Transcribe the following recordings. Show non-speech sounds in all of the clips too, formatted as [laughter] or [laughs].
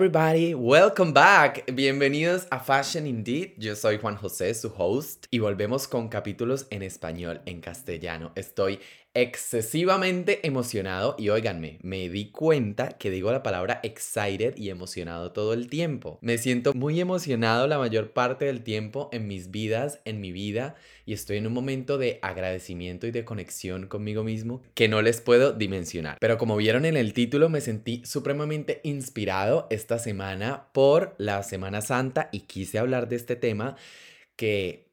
everybody, welcome back. Bienvenidos a Fashion Indeed. Yo soy Juan José, su host, y volvemos con capítulos en español, en castellano. Estoy excesivamente emocionado y óiganme, me di cuenta que digo la palabra excited y emocionado todo el tiempo. Me siento muy emocionado la mayor parte del tiempo en mis vidas, en mi vida y estoy en un momento de agradecimiento y de conexión conmigo mismo que no les puedo dimensionar. Pero como vieron en el título, me sentí supremamente inspirado esta semana por la Semana Santa y quise hablar de este tema que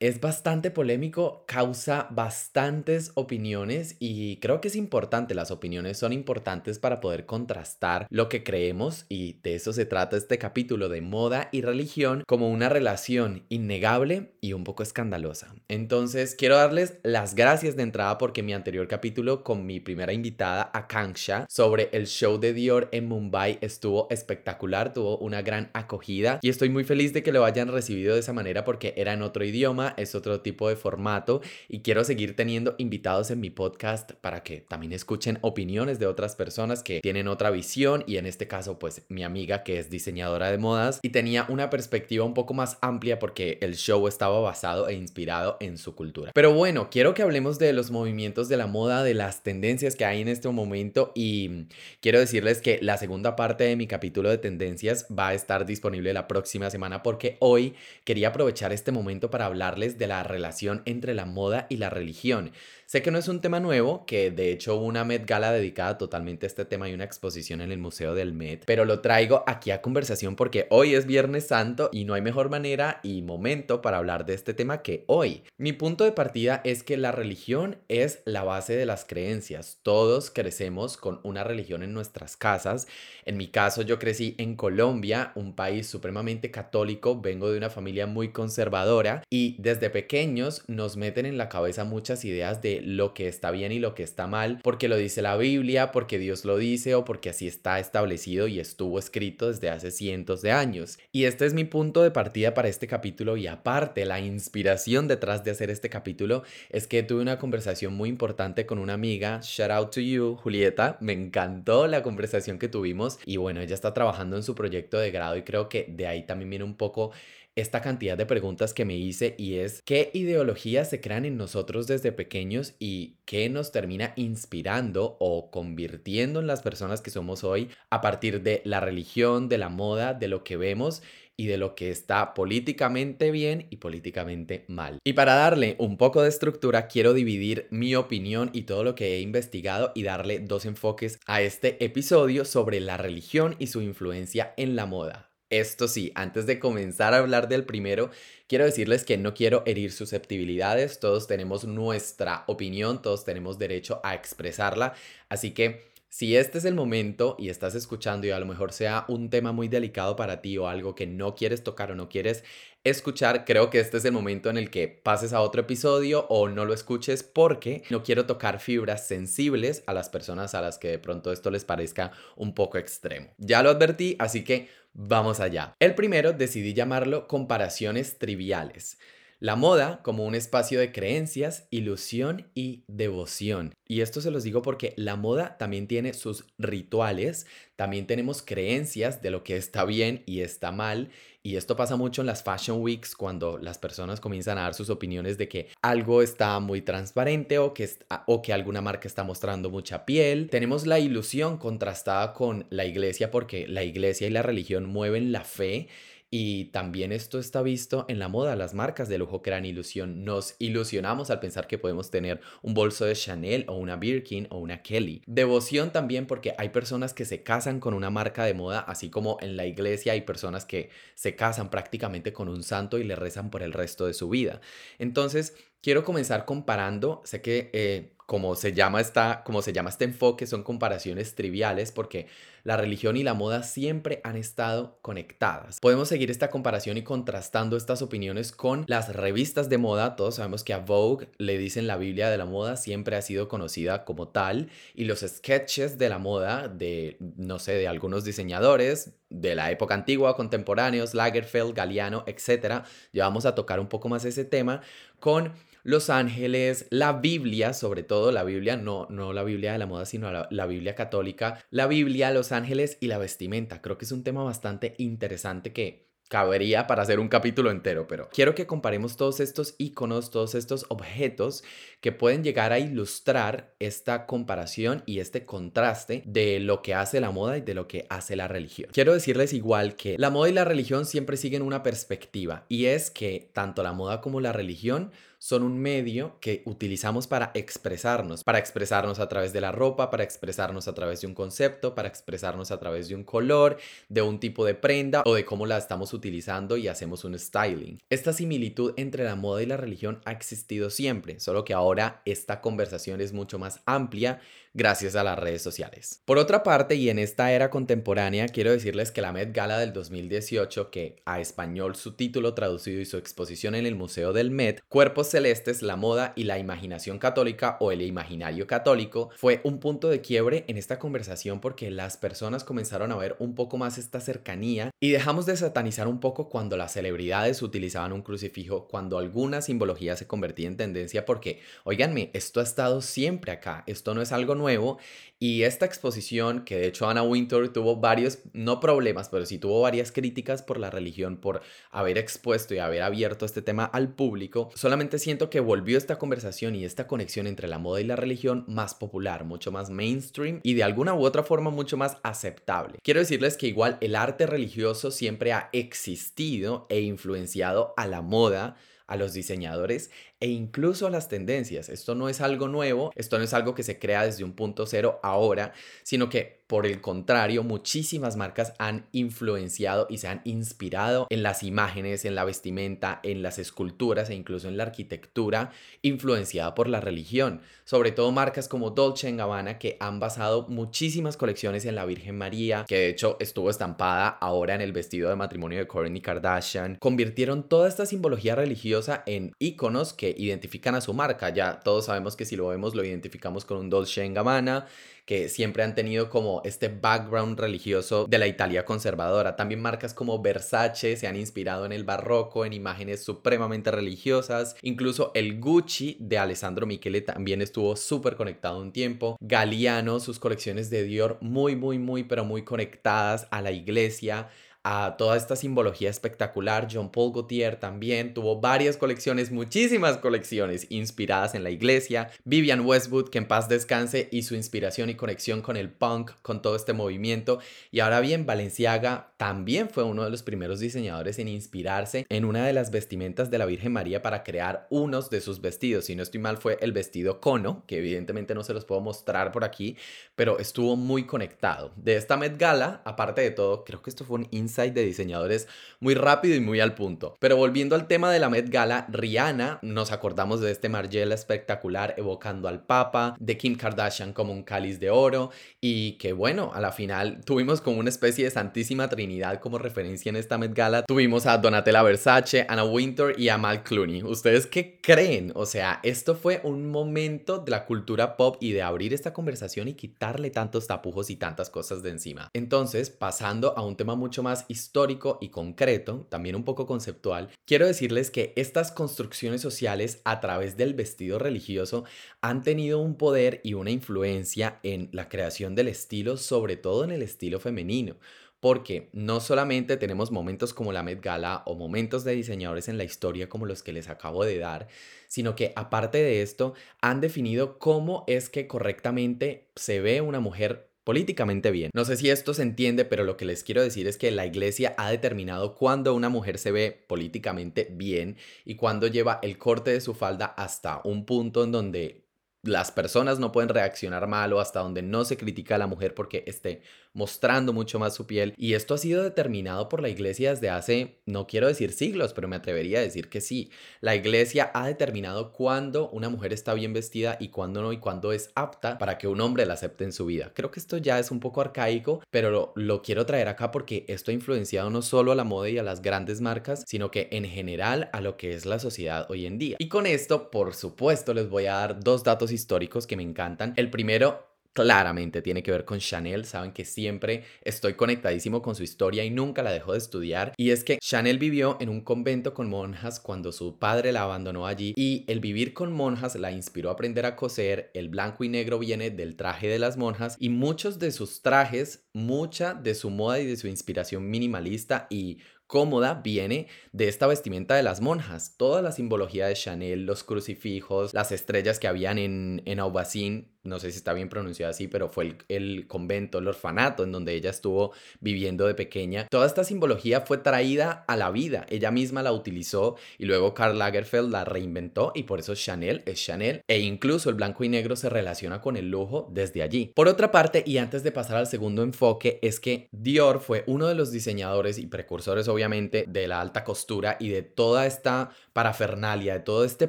es bastante polémico, causa bastantes opiniones y creo que es importante, las opiniones son importantes para poder contrastar lo que creemos y de eso se trata este capítulo de moda y religión como una relación innegable y un poco escandalosa. Entonces quiero darles las gracias de entrada porque mi anterior capítulo con mi primera invitada, Akanksha, sobre el show de Dior en Mumbai estuvo espectacular, tuvo una gran acogida y estoy muy feliz de que lo hayan recibido de esa manera porque era en otro idioma es otro tipo de formato y quiero seguir teniendo invitados en mi podcast para que también escuchen opiniones de otras personas que tienen otra visión y en este caso pues mi amiga que es diseñadora de modas y tenía una perspectiva un poco más amplia porque el show estaba basado e inspirado en su cultura. Pero bueno, quiero que hablemos de los movimientos de la moda, de las tendencias que hay en este momento y quiero decirles que la segunda parte de mi capítulo de tendencias va a estar disponible la próxima semana porque hoy quería aprovechar este momento para de la relación entre la moda y la religión. Sé que no es un tema nuevo, que de hecho hubo una Met Gala dedicada totalmente a este tema y una exposición en el Museo del Met, pero lo traigo aquí a conversación porque hoy es Viernes Santo y no hay mejor manera y momento para hablar de este tema que hoy. Mi punto de partida es que la religión es la base de las creencias. Todos crecemos con una religión en nuestras casas. En mi caso yo crecí en Colombia, un país supremamente católico, vengo de una familia muy conservadora y desde pequeños nos meten en la cabeza muchas ideas de lo que está bien y lo que está mal, porque lo dice la Biblia, porque Dios lo dice o porque así está establecido y estuvo escrito desde hace cientos de años. Y este es mi punto de partida para este capítulo y aparte la inspiración detrás de hacer este capítulo es que tuve una conversación muy importante con una amiga, shout out to you, Julieta, me encantó la conversación que tuvimos y bueno, ella está trabajando en su proyecto de grado y creo que de ahí también viene un poco esta cantidad de preguntas que me hice y es qué ideologías se crean en nosotros desde pequeños y qué nos termina inspirando o convirtiendo en las personas que somos hoy a partir de la religión, de la moda, de lo que vemos y de lo que está políticamente bien y políticamente mal. Y para darle un poco de estructura, quiero dividir mi opinión y todo lo que he investigado y darle dos enfoques a este episodio sobre la religión y su influencia en la moda. Esto sí, antes de comenzar a hablar del primero, quiero decirles que no quiero herir susceptibilidades, todos tenemos nuestra opinión, todos tenemos derecho a expresarla, así que si este es el momento y estás escuchando y a lo mejor sea un tema muy delicado para ti o algo que no quieres tocar o no quieres escuchar, creo que este es el momento en el que pases a otro episodio o no lo escuches porque no quiero tocar fibras sensibles a las personas a las que de pronto esto les parezca un poco extremo. Ya lo advertí, así que Vamos allá. El primero decidí llamarlo comparaciones triviales. La moda como un espacio de creencias, ilusión y devoción. Y esto se los digo porque la moda también tiene sus rituales, también tenemos creencias de lo que está bien y está mal. Y esto pasa mucho en las Fashion Weeks cuando las personas comienzan a dar sus opiniones de que algo está muy transparente o que, o que alguna marca está mostrando mucha piel. Tenemos la ilusión contrastada con la iglesia porque la iglesia y la religión mueven la fe y también esto está visto en la moda. Las marcas de lujo crean ilusión. Nos ilusionamos al pensar que podemos tener un bolso de Chanel o una Birkin o una Kelly. Devoción también porque hay personas que se casan con una marca de moda, así como en la iglesia hay personas que se casan prácticamente con un santo y le rezan por el resto de su vida. Entonces, quiero comenzar comparando. Sé que... Eh, como se llama esta, como se llama este enfoque, son comparaciones triviales porque la religión y la moda siempre han estado conectadas. Podemos seguir esta comparación y contrastando estas opiniones con las revistas de moda. Todos sabemos que a Vogue le dicen la Biblia de la moda, siempre ha sido conocida como tal, y los sketches de la moda de, no sé, de algunos diseñadores, de la época antigua, contemporáneos, Lagerfeld, Galeano, etc. Ya vamos a tocar un poco más ese tema con los ángeles, la Biblia, sobre todo la Biblia, no, no la Biblia de la moda, sino la, Biblia católica, la Biblia, los ángeles y la vestimenta. Creo que es un tema bastante interesante que cabería para hacer un capítulo entero, pero quiero que comparemos todos estos iconos, todos estos objetos que pueden llegar a ilustrar esta comparación y este contraste de lo que hace la moda y de lo que hace la religión. Quiero decirles igual que la moda y la religión siempre siguen una perspectiva y es que tanto la moda como la religión son un medio que utilizamos para expresarnos, para expresarnos a través de la ropa, para expresarnos a través de un concepto, para expresarnos a través de un color, de un tipo de prenda o de cómo la estamos utilizando y hacemos un styling. Esta similitud entre la moda y la religión ha existido siempre, solo que ahora esta conversación es mucho más amplia gracias a las redes sociales. Por otra parte, y en esta era contemporánea, quiero decirles que la Met Gala del 2018, que a español su título traducido y su exposición en el Museo del Met, Cuerpos Celestes, la moda y la imaginación católica o el imaginario católico, fue un punto de quiebre en esta conversación porque las personas comenzaron a ver un poco más esta cercanía y dejamos de satanizar un poco cuando las celebridades utilizaban un crucifijo, cuando alguna simbología se convertía en tendencia porque, oiganme, esto ha estado siempre acá, esto no es algo nuevo y esta exposición, que de hecho Anna Wintour tuvo varios, no problemas, pero sí tuvo varias críticas por la religión, por haber expuesto y haber abierto este tema al público, solamente siento que volvió esta conversación y esta conexión entre la moda y la religión más popular, mucho más mainstream y de alguna u otra forma mucho más aceptable. Quiero decirles que igual el arte religioso siempre ha existido e influenciado a la moda a los diseñadores e incluso a las tendencias. Esto no es algo nuevo, esto no es algo que se crea desde un punto cero ahora, sino que por el contrario, muchísimas marcas han influenciado y se han inspirado en las imágenes, en la vestimenta, en las esculturas e incluso en la arquitectura influenciada por la religión. Sobre todo marcas como Dolce Gabbana que han basado muchísimas colecciones en la Virgen María, que de hecho estuvo estampada ahora en el vestido de matrimonio de Kourtney Kardashian. Convirtieron toda esta simbología religiosa en iconos que identifican a su marca. Ya todos sabemos que si lo vemos lo identificamos con un Dolce Gabbana que siempre han tenido como este background religioso de la Italia conservadora. También marcas como Versace se han inspirado en el barroco, en imágenes supremamente religiosas. Incluso el Gucci de Alessandro Michele también estuvo súper conectado un tiempo. Galliano, sus colecciones de Dior muy, muy, muy, pero muy conectadas a la iglesia a toda esta simbología espectacular. John Paul Gaultier también tuvo varias colecciones, muchísimas colecciones inspiradas en la iglesia. Vivian Westwood, que en paz descanse, y su inspiración y conexión con el punk, con todo este movimiento. Y ahora bien, Valenciaga también fue uno de los primeros diseñadores en inspirarse en una de las vestimentas de la Virgen María para crear unos de sus vestidos. Si no estoy mal, fue el vestido cono, que evidentemente no se los puedo mostrar por aquí, pero estuvo muy conectado. De esta Met Gala, aparte de todo, creo que esto fue un de diseñadores muy rápido y muy al punto. Pero volviendo al tema de la Met Gala, Rihanna, nos acordamos de este Margiela espectacular evocando al Papa, de Kim Kardashian como un cáliz de oro y que bueno, a la final tuvimos como una especie de Santísima Trinidad como referencia en esta Met Gala. Tuvimos a Donatella Versace, Anna Winter y a Mal Clooney. ¿Ustedes qué creen? O sea, esto fue un momento de la cultura pop y de abrir esta conversación y quitarle tantos tapujos y tantas cosas de encima. Entonces, pasando a un tema mucho histórico y concreto, también un poco conceptual, quiero decirles que estas construcciones sociales a través del vestido religioso han tenido un poder y una influencia en la creación del estilo, sobre todo en el estilo femenino porque no solamente tenemos momentos como la Met Gala o momentos de diseñadores en la historia como los que les acabo de dar, sino que aparte de esto han definido cómo es que correctamente se ve una mujer políticamente bien. No sé si esto se entiende, pero lo que les quiero decir es que la iglesia ha determinado cuándo una mujer se ve políticamente bien y cuándo lleva el corte de su falda hasta un punto en donde las personas no pueden reaccionar mal o hasta donde no se critica a la mujer porque esté mostrando mucho más su piel. Y esto ha sido determinado por la iglesia desde hace, no quiero decir siglos, pero me atrevería a decir que sí. La iglesia ha determinado cuándo una mujer está bien vestida y cuándo no y cuándo es apta para que un hombre la acepte en su vida. Creo que esto ya es un poco arcaico, pero lo, lo quiero traer acá porque esto ha influenciado no solo a la moda y a las grandes marcas, sino que en general a lo que es la sociedad hoy en día. Y con esto, por supuesto, les voy a dar dos datos históricos que me encantan. El primero claramente tiene que ver con Chanel. Saben que siempre estoy conectadísimo con su historia y nunca la dejo de estudiar. Y es que Chanel vivió en un convento con monjas cuando su padre la abandonó allí y el vivir con monjas la inspiró a aprender a coser. El blanco y negro viene del traje de las monjas y muchos de sus trajes, mucha de su moda y de su inspiración minimalista y cómoda viene de esta vestimenta de las monjas. Toda la simbología de Chanel, los crucifijos, las estrellas que habían en, en Aubacín, no sé si está bien pronunciado así, pero fue el, convento, el orfanato en donde ella estuvo viviendo de pequeña. Toda esta simbología fue traída a la vida, ella misma la utilizó y luego Karl Lagerfeld la reinventó y por eso Chanel es Chanel e incluso el blanco y negro se relaciona con el lujo desde allí. Por otra parte, y antes de pasar al segundo enfoque, es que Dior fue uno de los diseñadores y precursores obviamente de la alta costura y de toda esta parafernalia, de todo este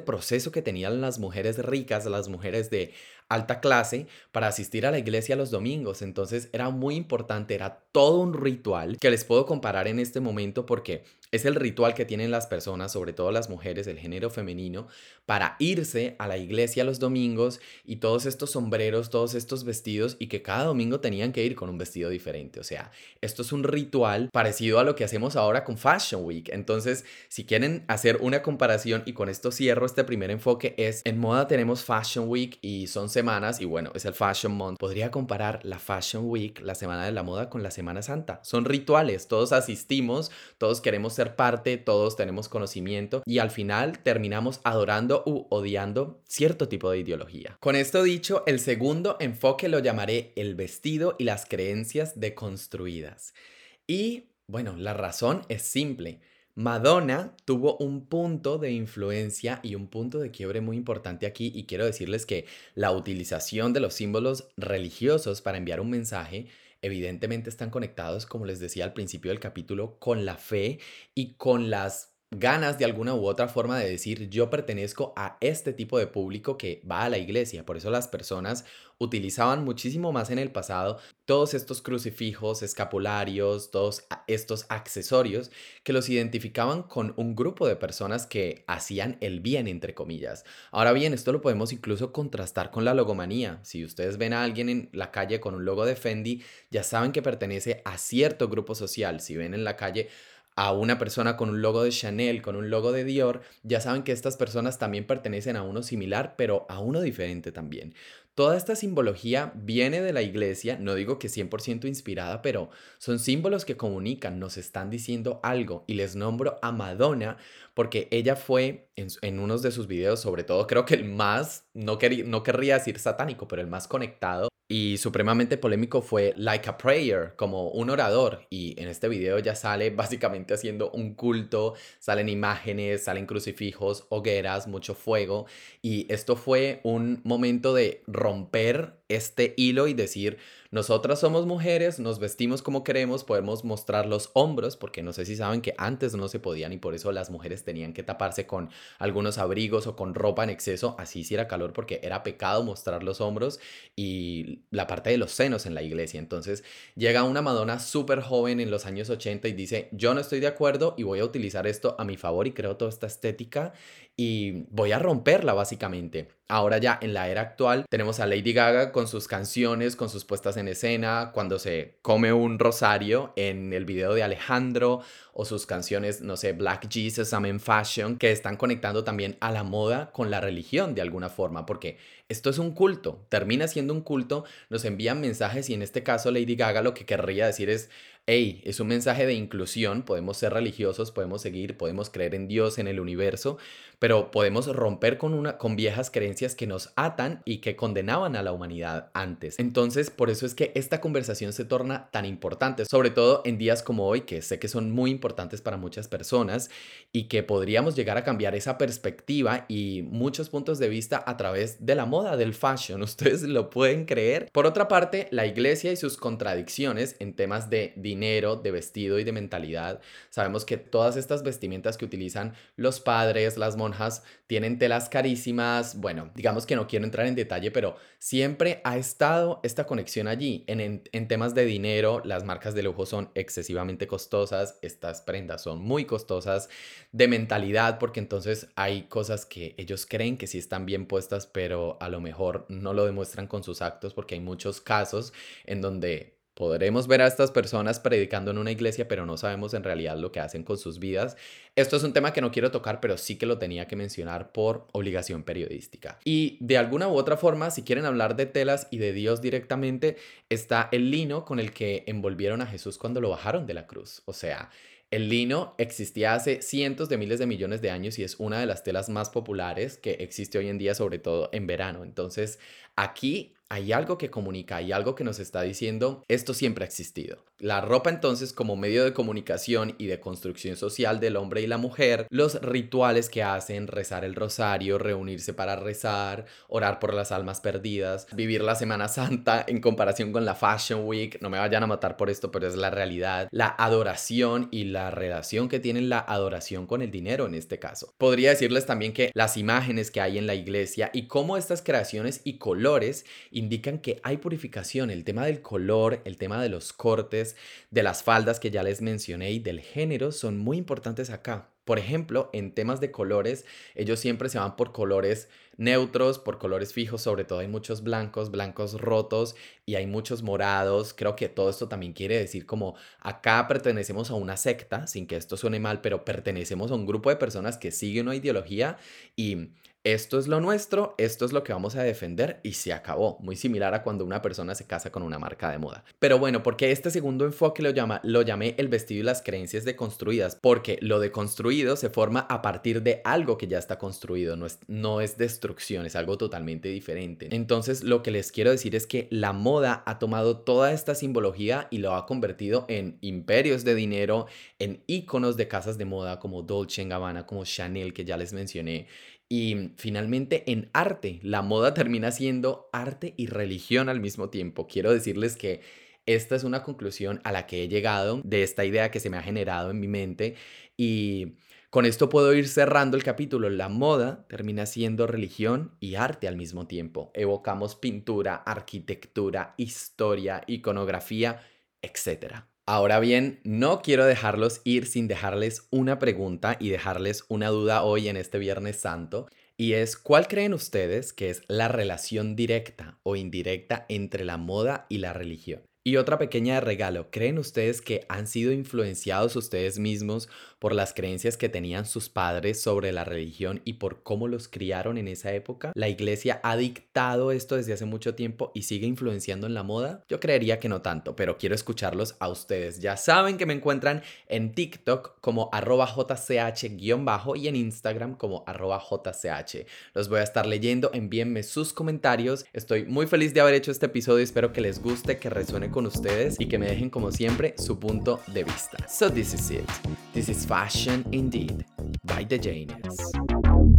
proceso que tenían las mujeres ricas, las mujeres de alta clase para asistir a la iglesia los domingos. Entonces era muy importante, era todo un ritual que les puedo comparar en este momento porque es el ritual que tienen las personas, sobre todo las mujeres, el género femenino, para irse a la iglesia los domingos y todos estos sombreros, todos estos vestidos y que cada domingo tenían que ir con un vestido diferente. O sea, esto es un ritual parecido a lo que hacemos ahora con Fashion Week. Entonces, si quieren hacer una comparación y con esto cierro este primer enfoque es, en moda tenemos Fashion Week y son semanas y bueno, es el Fashion Month. Podría comparar la Fashion Week, la semana de la moda, con la Semana Santa. Son rituales, todos asistimos, todos queremos ser parte, todos tenemos conocimiento y al final terminamos adorando u odiando cierto tipo de ideología. Con esto dicho, el segundo enfoque lo llamaré el vestido y las creencias deconstruidas. Y bueno, la razón es simple. Madonna tuvo un punto de influencia y un punto de quiebre muy importante aquí y quiero decirles que la utilización de los símbolos religiosos para enviar un mensaje evidentemente están conectados, como les decía al principio del capítulo, con la fe y con las ganas de alguna u otra forma de decir yo pertenezco a este tipo de público que va a la iglesia. Por eso las personas utilizaban muchísimo más en el pasado todos estos crucifijos, escapularios, todos estos accesorios que los identificaban con un grupo de personas que hacían el bien, entre comillas. Ahora bien, esto lo podemos incluso contrastar con la logomanía. Si ustedes ven a alguien en la calle con un logo de Fendi, ya saben que pertenece a cierto grupo social. Si ven en la calle a una persona con un logo de Chanel, con un logo de Dior, ya saben que estas personas también pertenecen a uno similar, pero a uno diferente también. Toda esta simbología viene de la iglesia, no digo que 100% inspirada, pero son símbolos que comunican, nos están diciendo algo y les nombro a Madonna porque ella fue en, unos de sus videos, sobre todo creo que el más, no, no querría decir satánico, pero el más conectado y supremamente polémico fue Like a Prayer, como un orador. Y en este video ya sale básicamente haciendo un culto, salen imágenes, salen crucifijos, hogueras, mucho fuego. Y esto fue un momento de romper este hilo y decir, nosotras somos mujeres, nos vestimos como queremos, podemos mostrar los hombros, porque no sé si saben que antes no se podían y por eso las mujeres tenían que taparse con algunos abrigos o con ropa en exceso, así si era calor porque era pecado mostrar los hombros y la parte de los senos en la iglesia. Entonces llega una Madonna súper joven en los años 80 y dice, yo no estoy de acuerdo y voy a utilizar esto a mi favor y creo toda esta estética y voy a romperla básicamente. Ahora ya en la era actual tenemos a Lady Gaga con sus canciones, con sus puestas en escena, cuando se come un rosario en el video de Alejandro o sus canciones, no sé, Black Jesus, I'm in Fashion, que están conectando también a la moda con la religión de alguna forma, porque esto es un culto, termina siendo un culto, nos envían mensajes y en este caso Lady Gaga lo que querría decir es hey, es un mensaje de inclusión, podemos ser religiosos, podemos seguir, podemos creer en Dios, en el universo, pero podemos romper con, una, con viejas creencias que nos atan y que condenaban a la humanidad antes. Entonces, por eso es que esta conversación se torna tan importante, sobre todo en días como hoy, que sé que son muy importantes para muchas personas y que podríamos llegar a cambiar esa perspectiva y muchos puntos de vista a través de la moda, del fashion. [laughs] Ustedes lo pueden creer. Por otra parte, la iglesia y sus contradicciones en temas de dinero, de vestido y de mentalidad. Sabemos que todas estas vestimentas que utilizan los padres, las monjas, tienen telas carísimas. Bueno, digamos que no quiero entrar en detalle, pero siempre ha estado esta conexión allí. En, en, temas de dinero, las marcas de lujo son excesivamente costosas, estas prendas son muy costosas, de mentalidad, porque entonces hay cosas que ellos creen que sí están bien puestas, pero a lo mejor no lo demuestran con sus actos, porque hay muchos casos en donde Podremos ver a estas personas predicando en una iglesia, pero no sabemos en realidad lo que hacen con sus vidas. Esto es un tema que no quiero tocar, pero sí que lo tenía que mencionar por obligación periodística. Y de alguna u otra forma, si quieren hablar de telas y de Dios directamente, está el lino con el que envolvieron a Jesús cuando lo bajaron de la cruz. O sea, el lino existía hace cientos de miles de millones de años y es una de las telas más populares que existe hoy en día, sobre todo en verano. Entonces, aquí hay algo que comunica, hay algo que nos está diciendo, esto siempre ha existido. La ropa entonces como medio de comunicación y de construcción social del hombre y la mujer, los rituales que hacen, rezar el rosario, reunirse para rezar, orar por las almas perdidas, vivir la Semana Santa en comparación con la Fashion Week, no me vayan a matar por esto, pero es la realidad, la adoración y la relación que tienen la adoración con el dinero en este caso. Podría decirles también que las imágenes que hay en la iglesia y cómo estas creaciones y colores indican que hay purificación. El tema del color, el tema de los cortes, de las faldas que ya les mencioné y del género son muy importantes acá. Por ejemplo, en temas de colores, ellos siempre se van por colores neutros, por colores fijos, sobre todo hay muchos blancos, blancos rotos y hay muchos morados. Creo que todo esto también quiere decir como acá pertenecemos a una secta, sin que esto suene mal, pero pertenecemos a un grupo de personas que siguen una ideología y esto es lo nuestro, esto es lo que vamos a defender y se acabó. Muy similar a cuando una persona se casa con una marca de moda. Pero bueno, porque este segundo enfoque lo, llama, lo llamé el vestido y las creencias deconstruidas, porque lo deconstruido se forma a partir de algo que ya está construido, no es, no es destrucción, es algo totalmente diferente. Entonces lo que les quiero decir es que la moda ha tomado toda esta simbología y lo ha convertido en imperios de dinero, en iconos de casas de moda como Dolce Gabbana, como Chanel, que ya les mencioné y finalmente en arte, la moda termina siendo arte y religión al mismo tiempo. Quiero decirles que esta es una conclusión a la que he llegado de esta idea que se me ha generado en mi mente y con esto puedo ir cerrando el capítulo. La moda termina siendo religión y arte al mismo tiempo. Evocamos pintura, arquitectura, historia, iconografía, etc. Ahora bien, no quiero dejarlos ir sin dejarles una pregunta y dejarles una duda hoy en este Viernes Santo. Y es, ¿cuál creen ustedes que es la relación directa o indirecta entre la moda y la religión? Y otra pequeña regalo, ¿creen ustedes que han sido influenciados ustedes mismos por las creencias que tenían sus padres sobre la religión y por cómo los criaron en esa época? ¿La iglesia ha dictado esto desde hace mucho tiempo y sigue influenciando en la moda? Yo creería que no tanto, pero quiero escucharlos a ustedes. Ya saben que me encuentran en TikTok como arroba jch-bajo y en Instagram como arroba jch. Los voy a estar leyendo, envíenme sus comentarios. Estoy muy feliz de haber hecho este episodio, espero que les guste, que resuene con ustedes y que me dejen como siempre su punto de vista. So this is it. This is Fashion Indeed by The Genius.